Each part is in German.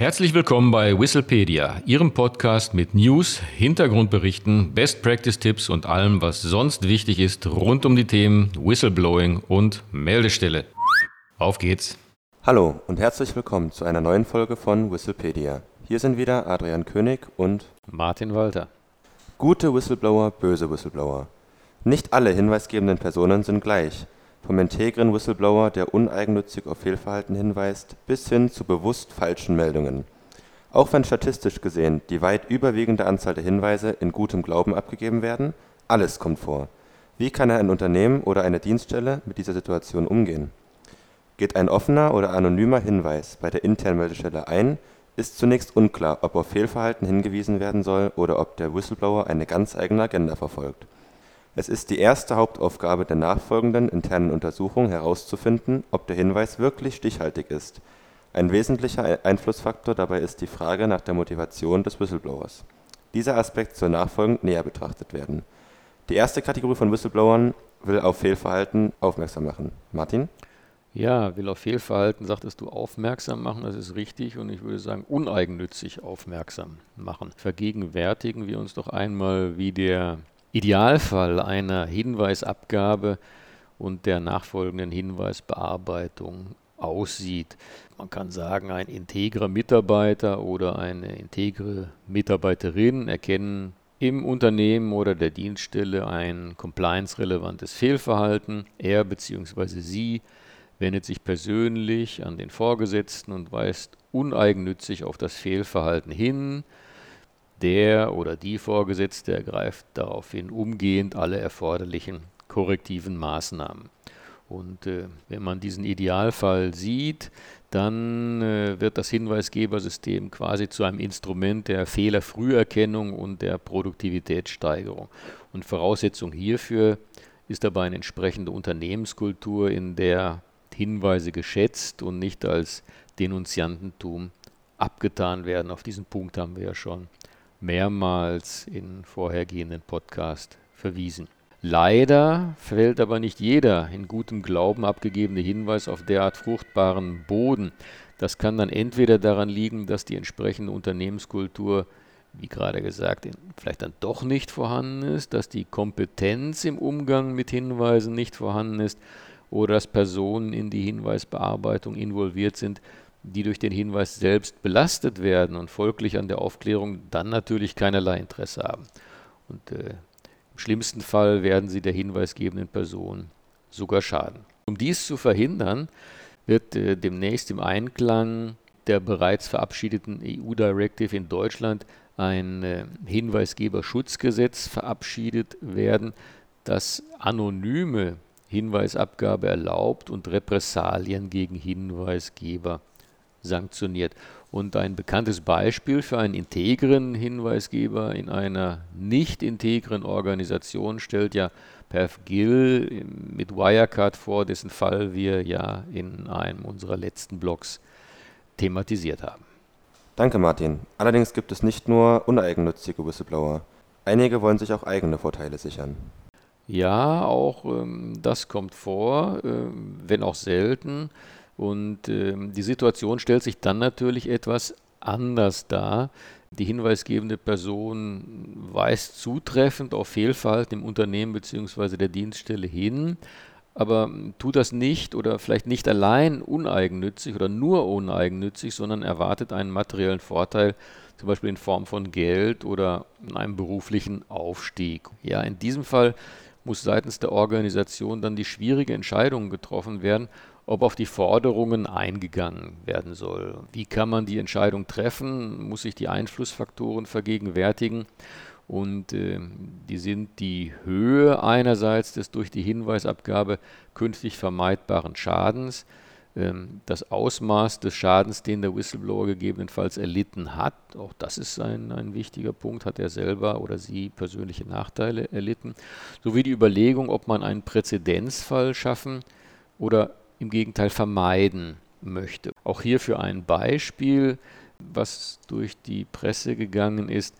Herzlich willkommen bei Whistlepedia, Ihrem Podcast mit News, Hintergrundberichten, Best Practice Tipps und allem, was sonst wichtig ist rund um die Themen Whistleblowing und Meldestelle. Auf geht's! Hallo und herzlich willkommen zu einer neuen Folge von Whistlepedia. Hier sind wieder Adrian König und Martin Walter. Gute Whistleblower, böse Whistleblower. Nicht alle hinweisgebenden Personen sind gleich. Vom integren Whistleblower, der uneigennützig auf Fehlverhalten hinweist, bis hin zu bewusst falschen Meldungen. Auch wenn statistisch gesehen die weit überwiegende Anzahl der Hinweise in gutem Glauben abgegeben werden, alles kommt vor. Wie kann ein Unternehmen oder eine Dienststelle mit dieser Situation umgehen? Geht ein offener oder anonymer Hinweis bei der internen Meldestelle ein, ist zunächst unklar, ob auf Fehlverhalten hingewiesen werden soll oder ob der Whistleblower eine ganz eigene Agenda verfolgt es ist die erste Hauptaufgabe der nachfolgenden internen Untersuchung herauszufinden, ob der Hinweis wirklich stichhaltig ist. Ein wesentlicher Einflussfaktor dabei ist die Frage nach der Motivation des Whistleblowers. Dieser Aspekt soll nachfolgend näher betrachtet werden. Die erste Kategorie von Whistleblowern will auf Fehlverhalten aufmerksam machen. Martin? Ja, will auf Fehlverhalten, sagtest du, aufmerksam machen, das ist richtig und ich würde sagen, uneigennützig aufmerksam machen. Vergegenwärtigen wir uns doch einmal, wie der Idealfall einer Hinweisabgabe und der nachfolgenden Hinweisbearbeitung aussieht. Man kann sagen, ein integrer Mitarbeiter oder eine integre Mitarbeiterin erkennen im Unternehmen oder der Dienststelle ein compliance-relevantes Fehlverhalten. Er bzw. sie wendet sich persönlich an den Vorgesetzten und weist uneigennützig auf das Fehlverhalten hin der oder die Vorgesetzte ergreift daraufhin umgehend alle erforderlichen korrektiven Maßnahmen. Und äh, wenn man diesen Idealfall sieht, dann äh, wird das Hinweisgebersystem quasi zu einem Instrument der Fehlerfrüherkennung und der Produktivitätssteigerung. Und Voraussetzung hierfür ist dabei eine entsprechende Unternehmenskultur, in der Hinweise geschätzt und nicht als Denunziantentum abgetan werden. Auf diesen Punkt haben wir ja schon mehrmals in vorhergehenden Podcast verwiesen. Leider fällt aber nicht jeder in gutem Glauben abgegebene Hinweis auf derart fruchtbaren Boden. Das kann dann entweder daran liegen, dass die entsprechende Unternehmenskultur, wie gerade gesagt, vielleicht dann doch nicht vorhanden ist, dass die Kompetenz im Umgang mit Hinweisen nicht vorhanden ist oder dass Personen in die Hinweisbearbeitung involviert sind, die durch den Hinweis selbst belastet werden und folglich an der Aufklärung dann natürlich keinerlei Interesse haben. Und äh, im schlimmsten Fall werden sie der hinweisgebenden Person sogar schaden. Um dies zu verhindern, wird äh, demnächst im Einklang der bereits verabschiedeten EU-Directive in Deutschland ein äh, Hinweisgeberschutzgesetz verabschiedet werden, das anonyme Hinweisabgabe erlaubt und Repressalien gegen Hinweisgeber sanktioniert. Und ein bekanntes Beispiel für einen integren Hinweisgeber in einer nicht integren Organisation stellt ja Perf Gill mit Wirecard vor, dessen Fall wir ja in einem unserer letzten Blogs thematisiert haben. Danke, Martin. Allerdings gibt es nicht nur uneigennützige Whistleblower. Einige wollen sich auch eigene Vorteile sichern. Ja, auch ähm, das kommt vor, äh, wenn auch selten. Und äh, die Situation stellt sich dann natürlich etwas anders dar. Die hinweisgebende Person weist zutreffend auf Fehlverhalten im Unternehmen bzw. der Dienststelle hin, aber tut das nicht oder vielleicht nicht allein uneigennützig oder nur uneigennützig, sondern erwartet einen materiellen Vorteil, zum Beispiel in Form von Geld oder einem beruflichen Aufstieg. Ja, in diesem Fall muss seitens der Organisation dann die schwierige Entscheidung getroffen werden, ob auf die Forderungen eingegangen werden soll. Wie kann man die Entscheidung treffen? Muss sich die Einflussfaktoren vergegenwärtigen? Und äh, die sind die Höhe einerseits des durch die Hinweisabgabe künftig vermeidbaren Schadens, ähm, das Ausmaß des Schadens, den der Whistleblower gegebenenfalls erlitten hat, auch das ist ein, ein wichtiger Punkt, hat er selber oder sie persönliche Nachteile erlitten, sowie die Überlegung, ob man einen Präzedenzfall schaffen oder im Gegenteil vermeiden möchte. Auch hierfür ein Beispiel, was durch die Presse gegangen ist.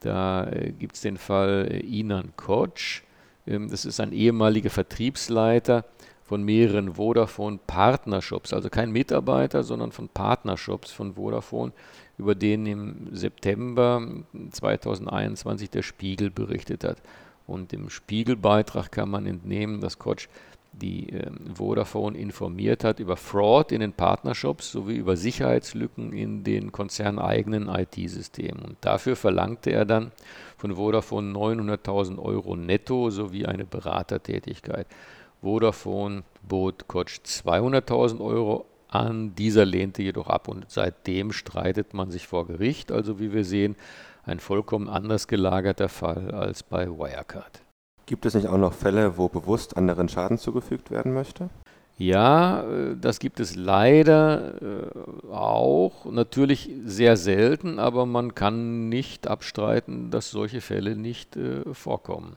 Da äh, gibt es den Fall äh, Inan Koch. Ähm, das ist ein ehemaliger Vertriebsleiter von mehreren Vodafone Partnershops, also kein Mitarbeiter, sondern von Partnershops von Vodafone, über den im September 2021 der Spiegel berichtet hat. Und im Spiegelbeitrag kann man entnehmen, dass Koch die äh, Vodafone informiert hat über Fraud in den Partnershops sowie über Sicherheitslücken in den konzerneigenen IT-Systemen. Und dafür verlangte er dann von Vodafone 900.000 Euro netto sowie eine Beratertätigkeit. Vodafone bot Koch 200.000 Euro an, dieser lehnte jedoch ab und seitdem streitet man sich vor Gericht. Also wie wir sehen, ein vollkommen anders gelagerter Fall als bei Wirecard. Gibt es nicht auch noch Fälle, wo bewusst anderen Schaden zugefügt werden möchte? Ja, äh, das gibt es leider äh, auch. Natürlich sehr selten, aber man kann nicht abstreiten, dass solche Fälle nicht äh, vorkommen.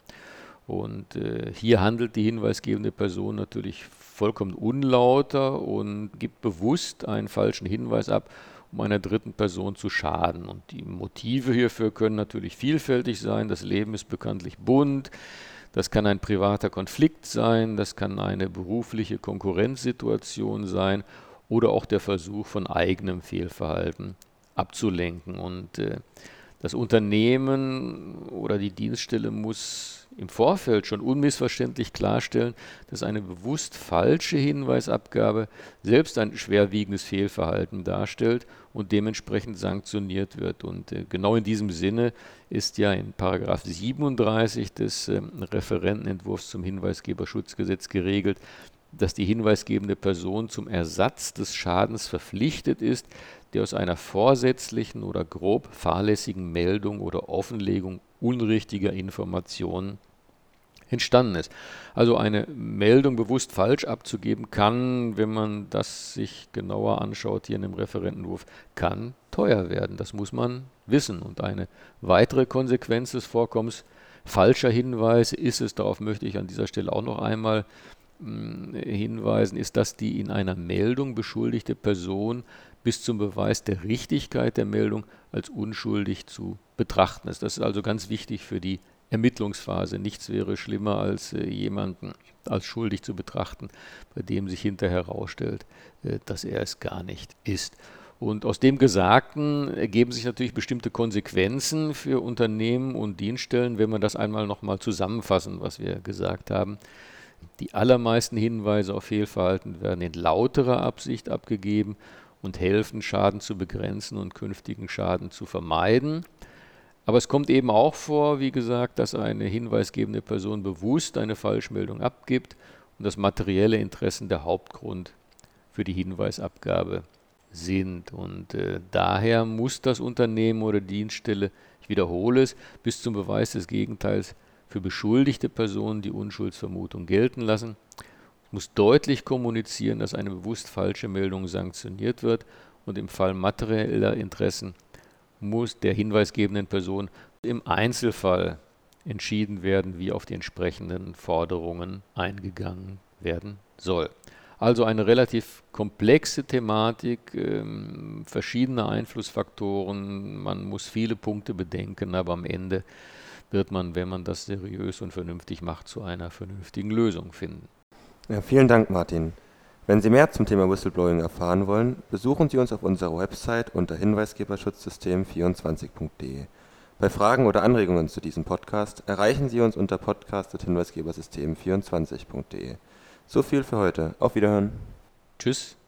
Und hier handelt die hinweisgebende Person natürlich vollkommen unlauter und gibt bewusst einen falschen Hinweis ab, um einer dritten Person zu schaden. Und die Motive hierfür können natürlich vielfältig sein. Das Leben ist bekanntlich bunt. Das kann ein privater Konflikt sein, das kann eine berufliche Konkurrenzsituation sein oder auch der Versuch von eigenem Fehlverhalten abzulenken. Und äh, das Unternehmen oder die Dienststelle muss im Vorfeld schon unmissverständlich klarstellen, dass eine bewusst falsche Hinweisabgabe selbst ein schwerwiegendes Fehlverhalten darstellt und dementsprechend sanktioniert wird. Und äh, genau in diesem Sinne ist ja in Paragraph 37 des äh, Referentenentwurfs zum Hinweisgeberschutzgesetz geregelt, dass die hinweisgebende Person zum Ersatz des Schadens verpflichtet ist, der aus einer vorsätzlichen oder grob fahrlässigen Meldung oder Offenlegung unrichtiger Informationen entstanden ist. Also eine Meldung bewusst falsch abzugeben kann, wenn man das sich genauer anschaut hier in dem Referentenwurf, kann teuer werden. Das muss man wissen. Und eine weitere Konsequenz des Vorkommens falscher Hinweise ist es, darauf möchte ich an dieser Stelle auch noch einmal hinweisen, ist, dass die in einer Meldung beschuldigte Person bis zum Beweis der Richtigkeit der Meldung als unschuldig zu betrachten ist. Das ist also ganz wichtig für die Ermittlungsphase. Nichts wäre schlimmer, als äh, jemanden als schuldig zu betrachten, bei dem sich hinterher herausstellt, äh, dass er es gar nicht ist. Und aus dem Gesagten ergeben sich natürlich bestimmte Konsequenzen für Unternehmen und Dienststellen, wenn wir das einmal nochmal zusammenfassen, was wir gesagt haben. Die allermeisten Hinweise auf Fehlverhalten werden in lauterer Absicht abgegeben und helfen, Schaden zu begrenzen und künftigen Schaden zu vermeiden. Aber es kommt eben auch vor, wie gesagt, dass eine hinweisgebende Person bewusst eine Falschmeldung abgibt und dass materielle Interessen der Hauptgrund für die Hinweisabgabe sind. Und äh, daher muss das Unternehmen oder Dienststelle, ich wiederhole es, bis zum Beweis des Gegenteils für beschuldigte Personen die Unschuldsvermutung gelten lassen, muss deutlich kommunizieren, dass eine bewusst falsche Meldung sanktioniert wird und im Fall materieller Interessen muss der hinweisgebenden Person im Einzelfall entschieden werden, wie auf die entsprechenden Forderungen eingegangen werden soll. Also eine relativ komplexe Thematik, ähm, verschiedene Einflussfaktoren, man muss viele Punkte bedenken, aber am Ende wird man, wenn man das seriös und vernünftig macht, zu einer vernünftigen Lösung finden. Ja, vielen Dank, Martin. Wenn Sie mehr zum Thema Whistleblowing erfahren wollen, besuchen Sie uns auf unserer Website unter hinweisgeberschutzsystem24.de. Bei Fragen oder Anregungen zu diesem Podcast erreichen Sie uns unter podcast.hinweisgebersystem24.de. So viel für heute. Auf Wiederhören. Tschüss.